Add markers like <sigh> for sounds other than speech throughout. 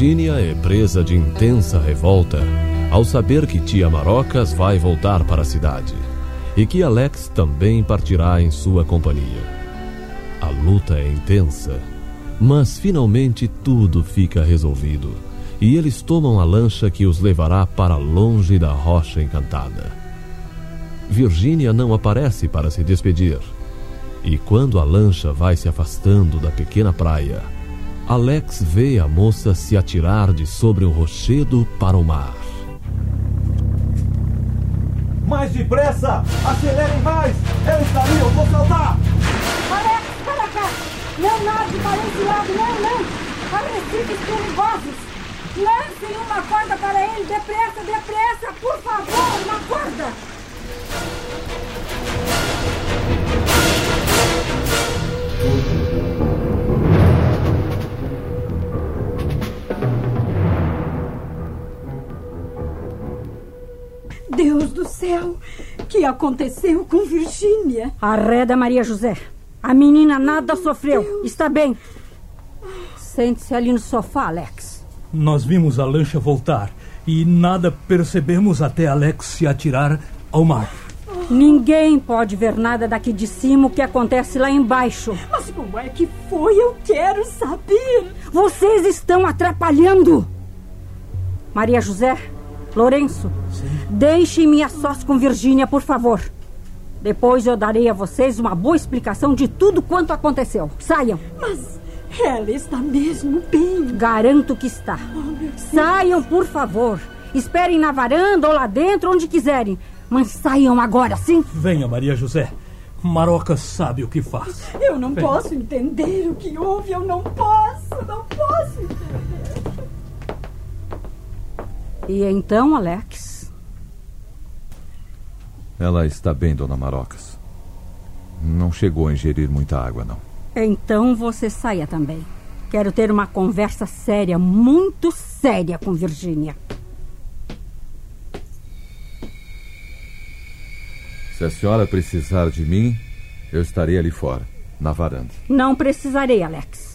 Virgínia é presa de intensa revolta ao saber que tia Marocas vai voltar para a cidade e que Alex também partirá em sua companhia. A luta é intensa, mas finalmente tudo fica resolvido e eles tomam a lancha que os levará para longe da rocha encantada. Virgínia não aparece para se despedir. E quando a lancha vai se afastando da pequena praia, Alex vê a moça se atirar de sobre o rochedo para o mar. Mais depressa! Acelerem mais! Eu estaria, eu vou saltar! Alex, para cá! Não nade para esse lado, não, não! Arrecifes perigosos! Lancem uma corda para ele, depressa, depressa! Por favor, uma corda! Deus do céu! O que aconteceu com Virgínia? Arreda Maria José. A menina nada sofreu. Está bem. Sente-se ali no sofá, Alex. Nós vimos a lancha voltar e nada percebemos até Alex se atirar ao mar. Ninguém pode ver nada daqui de cima o que acontece lá embaixo. Mas como é que foi? Eu quero saber! Vocês estão atrapalhando! Maria José, Lourenço, deixem-me a sós com Virgínia, por favor. Depois eu darei a vocês uma boa explicação de tudo quanto aconteceu. Saiam. Mas ela está mesmo bem. Garanto que está. Saiam, por favor. Esperem na varanda ou lá dentro, onde quiserem. Mas saiam agora, sim? Venha, Maria José. Maroca sabe o que faz. Eu não Venha. posso entender o que houve. Eu não posso, não posso entender. E então, Alex? Ela está bem, dona Marocas. Não chegou a ingerir muita água, não. Então você saia também. Quero ter uma conversa séria, muito séria com Virgínia. Se a senhora precisar de mim, eu estarei ali fora, na varanda. Não precisarei, Alex.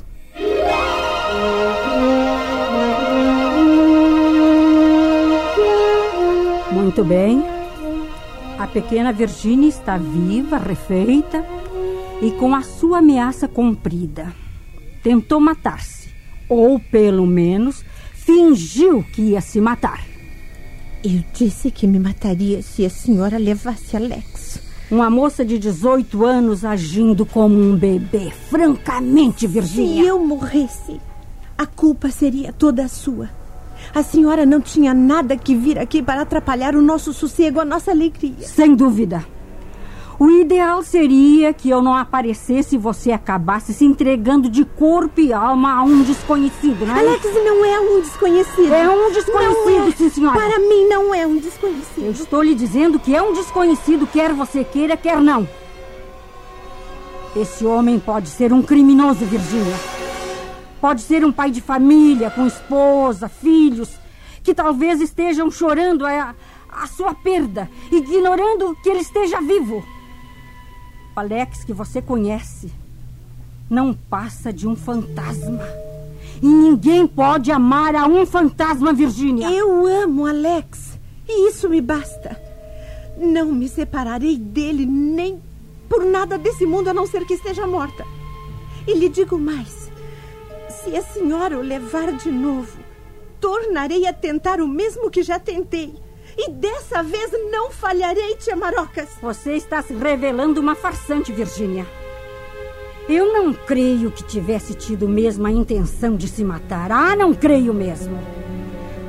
Muito bem. A pequena Virginia está viva, refeita e com a sua ameaça cumprida. Tentou matar-se, ou pelo menos fingiu que ia se matar. Eu disse que me mataria se a senhora levasse Alex. Uma moça de 18 anos agindo como um bebê. Francamente, Se Virginia. eu morresse, a culpa seria toda sua. A senhora não tinha nada que vir aqui para atrapalhar o nosso sossego, a nossa alegria. Sem dúvida. O ideal seria que eu não aparecesse e você acabasse se entregando de corpo e alma a um desconhecido, não é? Alex não é um desconhecido. É um desconhecido, Não é. sim, senhora. Para mim não é um Eu desconhecido. estou lhe dizendo que é um desconhecido, quer você queira, quer não. Esse homem pode ser um criminoso, Virgínia. Pode ser um pai de família, com esposa, filhos, que talvez estejam chorando a, a sua perda, ignorando que ele esteja vivo. O Alex, que você conhece, não passa de um fantasma. E ninguém pode amar a um fantasma, Virgínia. Eu amo Alex e isso me basta. Não me separarei dele nem por nada desse mundo a não ser que esteja morta. E lhe digo mais: se a senhora o levar de novo, tornarei a tentar o mesmo que já tentei. E dessa vez não falharei, tia Marocas. Você está se revelando uma farsante, Virgínia. Eu não creio que tivesse tido mesmo a intenção de se matar. Ah, não creio mesmo.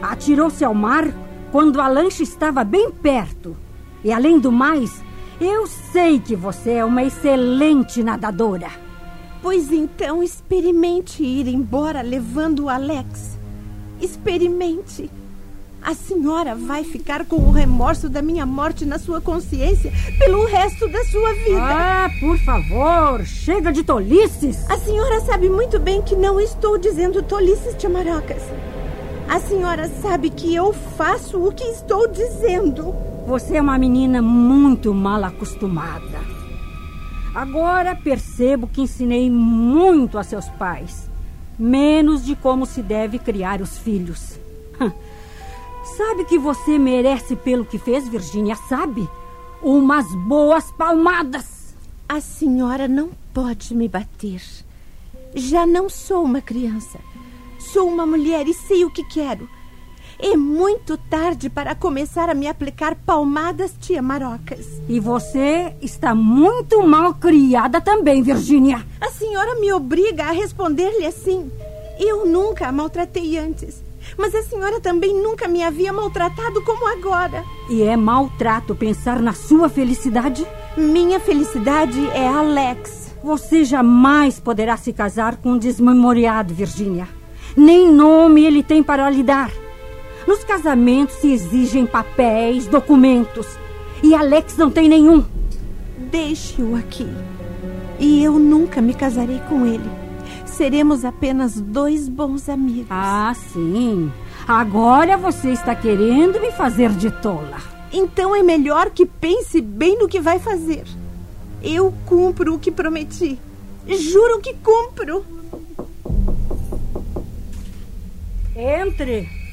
Atirou-se ao mar quando a lancha estava bem perto. E além do mais, eu sei que você é uma excelente nadadora. Pois então experimente ir embora levando o Alex. Experimente. A senhora vai ficar com o remorso da minha morte na sua consciência pelo resto da sua vida. Ah, por favor, chega de tolices. A senhora sabe muito bem que não estou dizendo tolices, tia Marocas. A senhora sabe que eu faço o que estou dizendo. Você é uma menina muito mal acostumada. Agora percebo que ensinei muito a seus pais, menos de como se deve criar os filhos. Sabe que você merece pelo que fez, Virgínia? Sabe? Umas boas palmadas. A senhora não pode me bater. Já não sou uma criança. Sou uma mulher e sei o que quero. É muito tarde para começar a me aplicar palmadas, tia Marocas. E você está muito mal criada também, Virgínia. A senhora me obriga a responder-lhe assim. Eu nunca a maltratei antes. Mas a senhora também nunca me havia maltratado como agora. E é maltrato pensar na sua felicidade? Minha felicidade é Alex. Você jamais poderá se casar com um desmemoriado, Virgínia. Nem nome ele tem para lhe dar. Nos casamentos se exigem papéis, documentos. E Alex não tem nenhum. Deixe-o aqui. E eu nunca me casarei com ele. Seremos apenas dois bons amigos. Ah, sim. Agora você está querendo me fazer de tola. Então é melhor que pense bem no que vai fazer. Eu cumpro o que prometi. Juro que cumpro. Entre.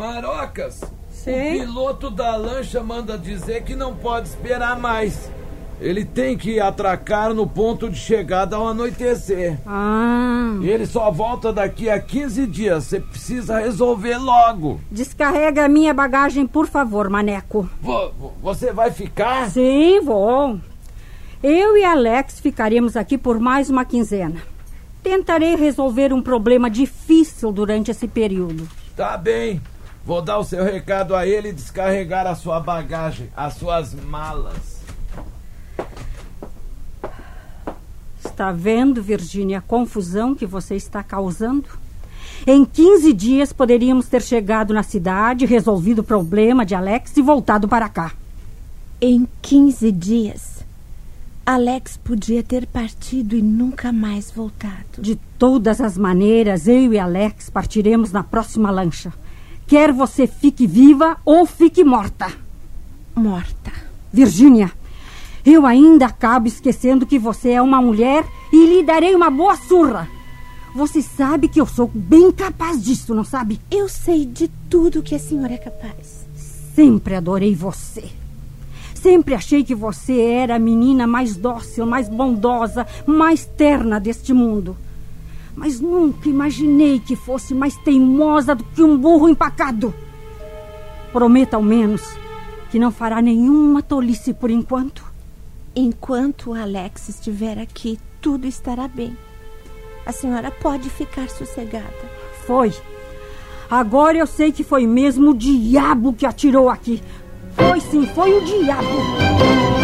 Marocas, Sim. o piloto da lancha manda dizer que não pode esperar mais. Ele tem que atracar no ponto de chegada ao anoitecer. Ah. E ele só volta daqui a 15 dias. Você precisa resolver logo. Descarrega a minha bagagem, por favor, Maneco. Vo- você vai ficar? Sim, vou. Eu e Alex ficaremos aqui por mais uma quinzena. Tentarei resolver um problema difícil durante esse período. Tá bem. Vou dar o seu recado a ele e descarregar a sua bagagem, as suas malas. Está vendo, Virgínia, a confusão que você está causando? Em 15 dias poderíamos ter chegado na cidade, resolvido o problema de Alex e voltado para cá. Em 15 dias, Alex podia ter partido e nunca mais voltado. De todas as maneiras, eu e Alex partiremos na próxima lancha. Quer você fique viva ou fique morta. Morta. Virgínia, eu ainda acabo esquecendo que você é uma mulher e lhe darei uma boa surra. Você sabe que eu sou bem capaz disso, não sabe? Eu sei de tudo que a senhora é capaz. Sempre adorei você. Sempre achei que você era a menina mais dócil, mais bondosa, mais terna deste mundo. Mas nunca imaginei que fosse mais teimosa do que um burro empacado. Prometa ao menos que não fará nenhuma tolice por enquanto. Enquanto o Alex estiver aqui, tudo estará bem. A senhora pode ficar sossegada. Foi. Agora eu sei que foi mesmo o diabo que atirou aqui. Foi sim, foi o diabo.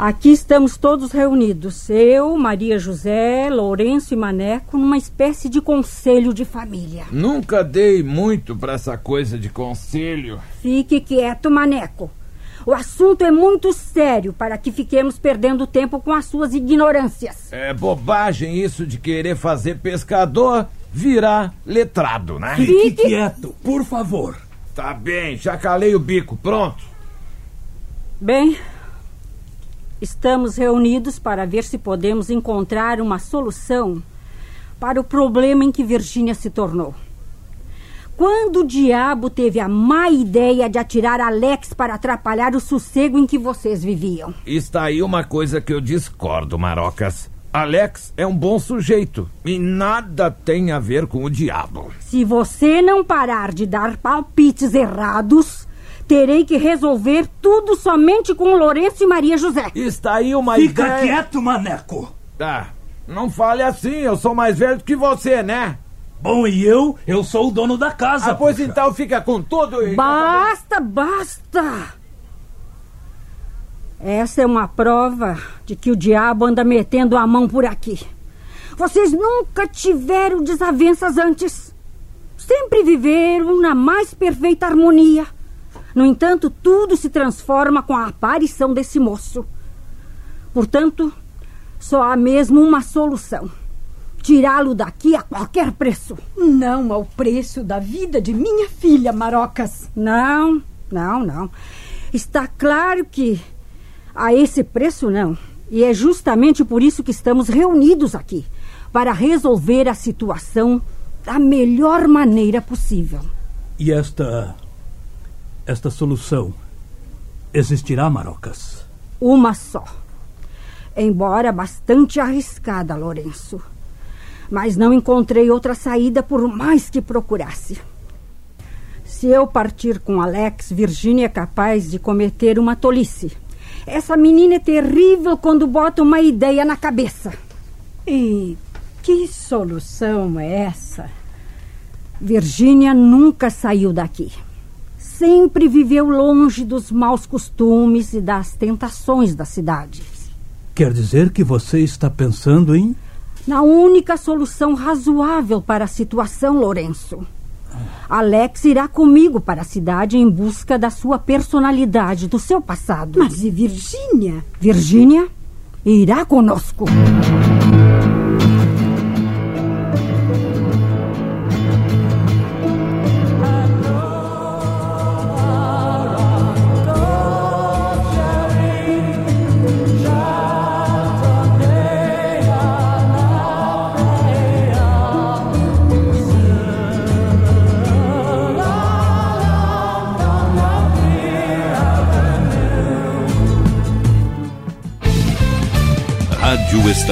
Aqui estamos todos reunidos. Eu, Maria José, Lourenço e Maneco, numa espécie de conselho de família. Nunca dei muito pra essa coisa de conselho. Fique quieto, Maneco. O assunto é muito sério para que fiquemos perdendo tempo com as suas ignorâncias. É bobagem isso de querer fazer pescador virar letrado, né? Fique quieto, por favor. Tá bem, já calei o bico, pronto. Bem, estamos reunidos para ver se podemos encontrar uma solução para o problema em que Virgínia se tornou. Quando o diabo teve a má ideia de atirar Alex para atrapalhar o sossego em que vocês viviam? Está aí uma coisa que eu discordo, Marocas. Alex é um bom sujeito e nada tem a ver com o diabo. Se você não parar de dar palpites errados, terei que resolver tudo somente com Lourenço e Maria José. Está aí uma Fica ideia... quieto, maneco. Ah, não fale assim, eu sou mais velho que você, né? Bom, e eu? Eu sou o dono da casa. Ah, pois puxa. então fica com tudo e... Basta, basta! Essa é uma prova de que o diabo anda metendo a mão por aqui. Vocês nunca tiveram desavenças antes. Sempre viveram na mais perfeita harmonia. No entanto, tudo se transforma com a aparição desse moço. Portanto, só há mesmo uma solução: tirá-lo daqui a qualquer preço. Não ao preço da vida de minha filha, Marocas. Não, não, não. Está claro que a esse preço não. E é justamente por isso que estamos reunidos aqui para resolver a situação da melhor maneira possível. E esta. Esta solução existirá, Marocas? Uma só. Embora bastante arriscada, Lourenço. Mas não encontrei outra saída por mais que procurasse. Se eu partir com Alex, Virginia é capaz de cometer uma tolice. Essa menina é terrível quando bota uma ideia na cabeça. E que solução é essa? Virgínia nunca saiu daqui. Sempre viveu longe dos maus costumes e das tentações da cidade. Quer dizer que você está pensando em. Na única solução razoável para a situação, Lourenço. Alex irá comigo para a cidade em busca da sua personalidade, do seu passado. Mas e Virgínia? Virgínia irá conosco.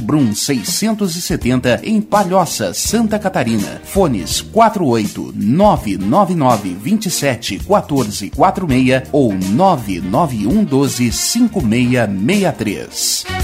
Brum 670 em Palhoça, Santa Catarina. Fones 48 999 27 14 46 ou 991 12 5663.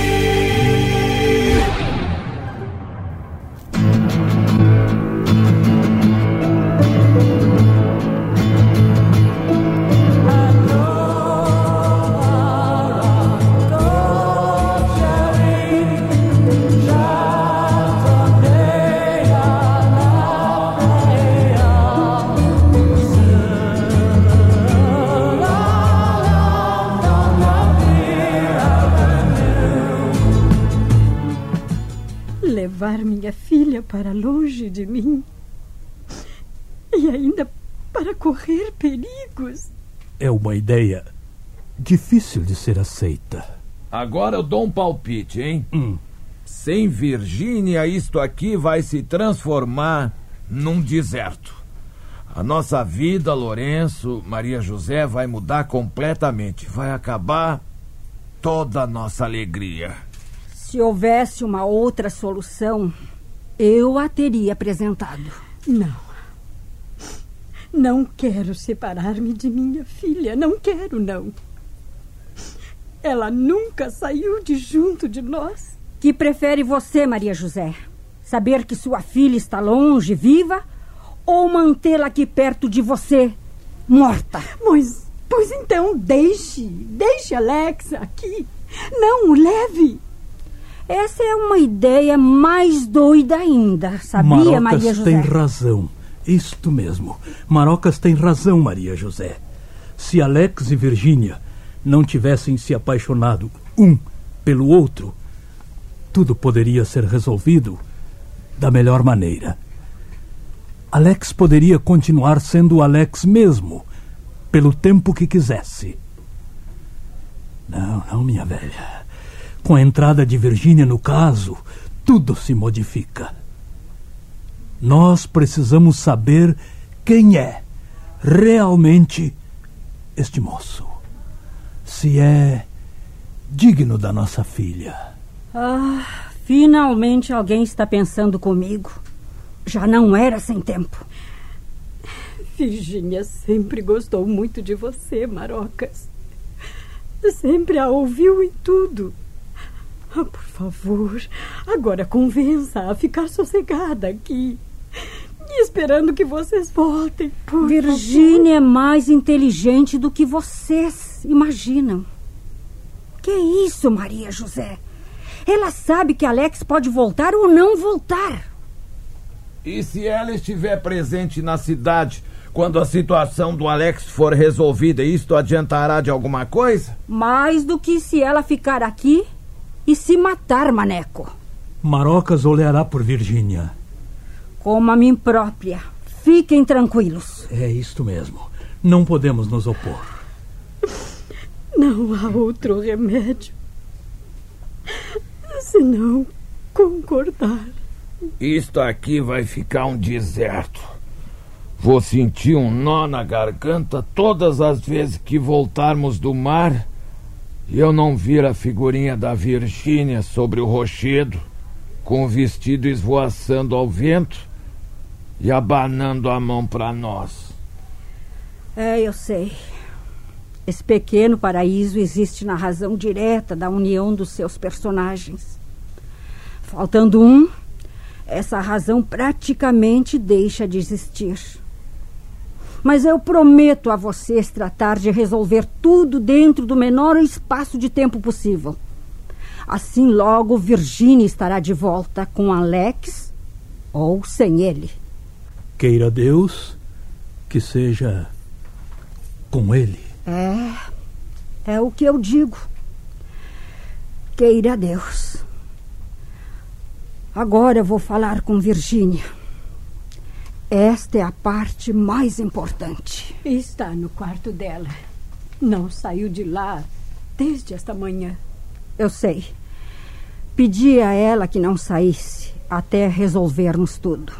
Perigos. É uma ideia difícil de ser aceita. Agora eu dou um palpite, hein? Hum. Sem Virgínia, isto aqui vai se transformar num deserto. A nossa vida, Lourenço, Maria José, vai mudar completamente. Vai acabar toda a nossa alegria. Se houvesse uma outra solução, eu a teria apresentado. Não. Não quero separar-me de minha filha. Não quero, não. Ela nunca saiu de junto de nós. Que prefere você, Maria José? Saber que sua filha está longe, viva? Ou mantê-la aqui perto de você, morta? Pois, pois então deixe. Deixe Alex aqui. Não o leve. Essa é uma ideia mais doida ainda, sabia, Marocas Maria José? tem razão. Isto mesmo. Marocas tem razão, Maria José. Se Alex e Virgínia não tivessem se apaixonado um pelo outro, tudo poderia ser resolvido da melhor maneira. Alex poderia continuar sendo Alex mesmo, pelo tempo que quisesse. Não, não, minha velha. Com a entrada de Virgínia no caso, tudo se modifica. Nós precisamos saber quem é realmente este moço. Se é digno da nossa filha. Ah, finalmente alguém está pensando comigo. Já não era sem tempo. Virgínia sempre gostou muito de você, Marocas. Sempre a ouviu em tudo. Ah, por favor, agora convença a ficar sossegada aqui. E esperando que vocês voltem, por Virgínia é mais inteligente do que vocês imaginam. Que isso, Maria José? Ela sabe que Alex pode voltar ou não voltar. E se ela estiver presente na cidade quando a situação do Alex for resolvida, isto adiantará de alguma coisa? Mais do que se ela ficar aqui e se matar, Maneco. Marocas olhará por Virgínia. Como a mim própria. Fiquem tranquilos. É isto mesmo. Não podemos nos opor. Não há outro remédio. Senão concordar. Isto aqui vai ficar um deserto. Vou sentir um nó na garganta todas as vezes que voltarmos do mar e eu não vir a figurinha da Virgínia sobre o rochedo, com o vestido esvoaçando ao vento e abanando a mão para nós. É, eu sei. Esse pequeno paraíso existe na razão direta da união dos seus personagens. Faltando um, essa razão praticamente deixa de existir. Mas eu prometo a vocês tratar de resolver tudo dentro do menor espaço de tempo possível. Assim logo Virginia estará de volta com Alex ou sem ele. Queira Deus que seja com ele. É, é o que eu digo. Queira Deus. Agora eu vou falar com Virgínia. Esta é a parte mais importante. Está no quarto dela. Não saiu de lá desde esta manhã. Eu sei. Pedi a ela que não saísse até resolvermos tudo.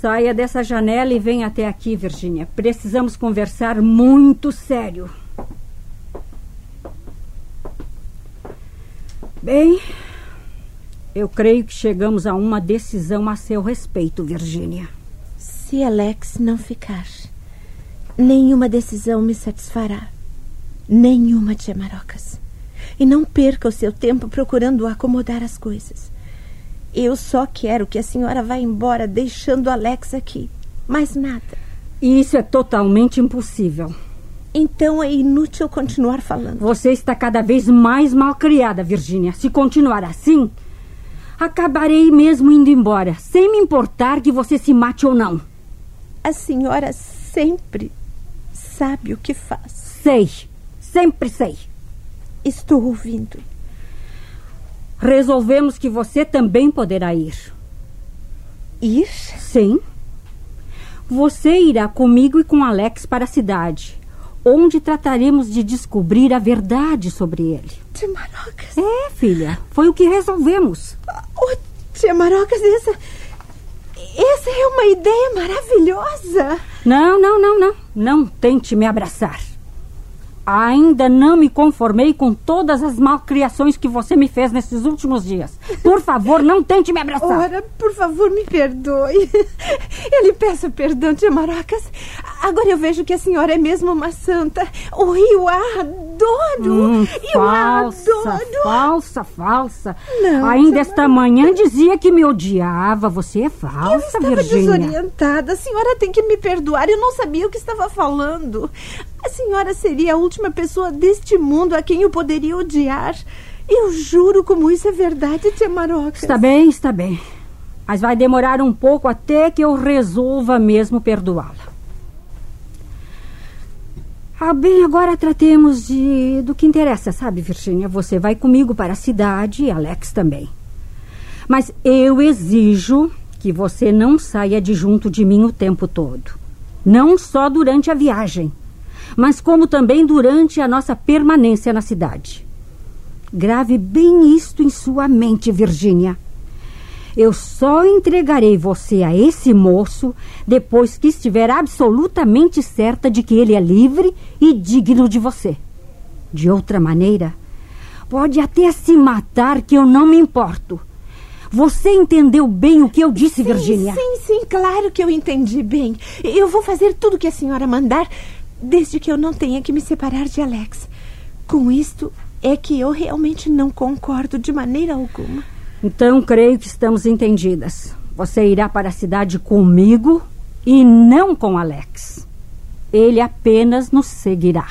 Saia dessa janela e venha até aqui, Virginia. Precisamos conversar muito sério. Bem, eu creio que chegamos a uma decisão a seu respeito, Virginia. Se Alex não ficar, nenhuma decisão me satisfará. Nenhuma, tia Marocas. E não perca o seu tempo procurando acomodar as coisas. Eu só quero que a senhora vá embora deixando Alex aqui. Mais nada. Isso é totalmente impossível. Então é inútil continuar falando. Você está cada vez mais mal criada, Virginia. Se continuar assim, acabarei mesmo indo embora, sem me importar que você se mate ou não. A senhora sempre sabe o que faz. Sei. Sempre sei. Estou ouvindo. Resolvemos que você também poderá ir. Ir? Sim. Você irá comigo e com Alex para a cidade, onde trataremos de descobrir a verdade sobre ele. Tia Marocas? É, filha. Foi o que resolvemos. Oh, tia Marocas, essa. Essa é uma ideia maravilhosa. Não, não, não, não. Não tente me abraçar. Ainda não me conformei com todas as malcriações que você me fez nesses últimos dias. Por favor, não tente me abraçar. Ora, por favor, me perdoe. <laughs> Eu lhe peço perdão, tia Marocas. Agora eu vejo que a senhora é mesmo uma santa. Oh, eu a adoro. Hum, eu falsa, a adoro. falsa, falsa. Não, Ainda esta manhã dizia que me odiava. Você é falsa, Eu estava Virgínia. desorientada. A senhora tem que me perdoar. Eu não sabia o que estava falando. A senhora seria a última pessoa deste mundo a quem eu poderia odiar. Eu juro como isso é verdade, tia Marocas. Está bem, está bem. Mas vai demorar um pouco até que eu resolva mesmo perdoá-la. Ah, bem, agora tratemos de do que interessa, sabe, Virginia? Você vai comigo para a cidade e Alex também. Mas eu exijo que você não saia de junto de mim o tempo todo. Não só durante a viagem, mas como também durante a nossa permanência na cidade. Grave bem isto em sua mente, Virginia. Eu só entregarei você a esse moço depois que estiver absolutamente certa de que ele é livre e digno de você. De outra maneira, pode até se matar que eu não me importo. Você entendeu bem o que eu disse, Virginia? Sim, sim, claro que eu entendi bem. Eu vou fazer tudo que a senhora mandar, desde que eu não tenha que me separar de Alex. Com isto é que eu realmente não concordo de maneira alguma. Então creio que estamos entendidas. Você irá para a cidade comigo e não com Alex. Ele apenas nos seguirá.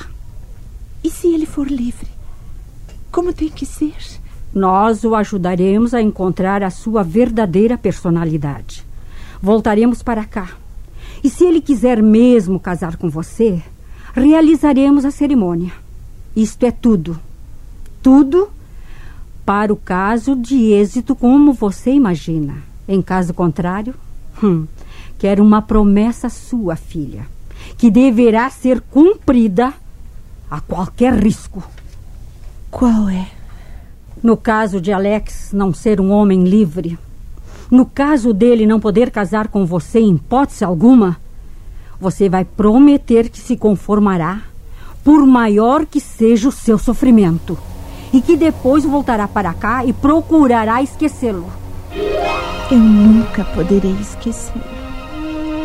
E se ele for livre? Como tem que ser? Nós o ajudaremos a encontrar a sua verdadeira personalidade. Voltaremos para cá. E se ele quiser mesmo casar com você, realizaremos a cerimônia. Isto é tudo. Tudo para o caso de êxito como você imagina. Em caso contrário, hum, quero uma promessa sua, filha, que deverá ser cumprida a qualquer risco. Qual é? No caso de Alex não ser um homem livre, no caso dele não poder casar com você em hipótese alguma, você vai prometer que se conformará, por maior que seja o seu sofrimento, e que depois voltará para cá e procurará esquecê-lo. Eu nunca poderei esquecer.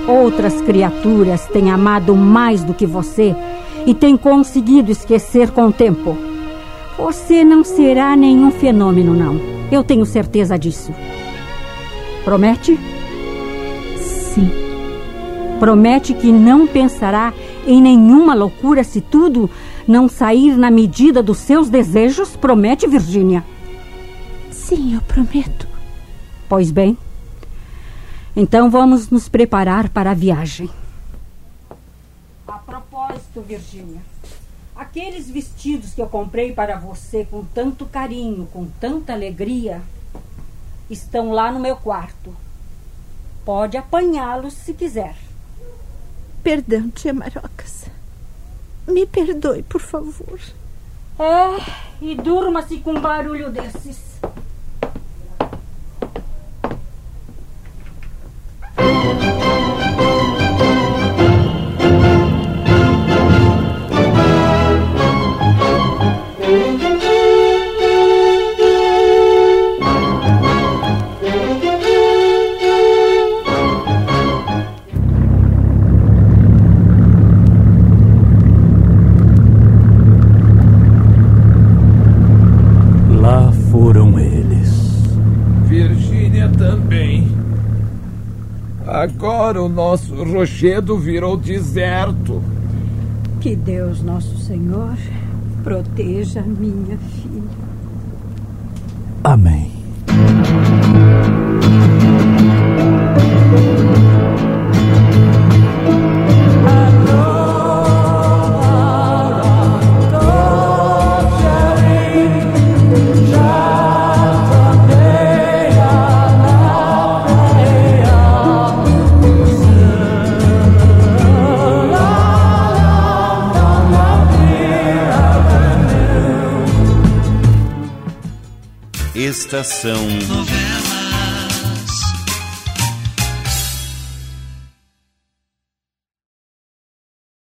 Outras criaturas têm amado mais do que você e têm conseguido esquecer com o tempo. Você não será nenhum fenômeno, não. Eu tenho certeza disso. Promete? Sim. Promete que não pensará em nenhuma loucura se tudo não sair na medida dos seus desejos? Promete, Virgínia? Sim, eu prometo. Pois bem. Então vamos nos preparar para a viagem. A propósito, Virgínia, aqueles vestidos que eu comprei para você com tanto carinho, com tanta alegria, estão lá no meu quarto. Pode apanhá-los se quiser. Perdão, tia Marocas. Me perdoe, por favor. É, e durma-se com um barulho desses. Agora o nosso rochedo virou deserto. Que Deus, nosso Senhor, proteja minha filha. Amém. Estação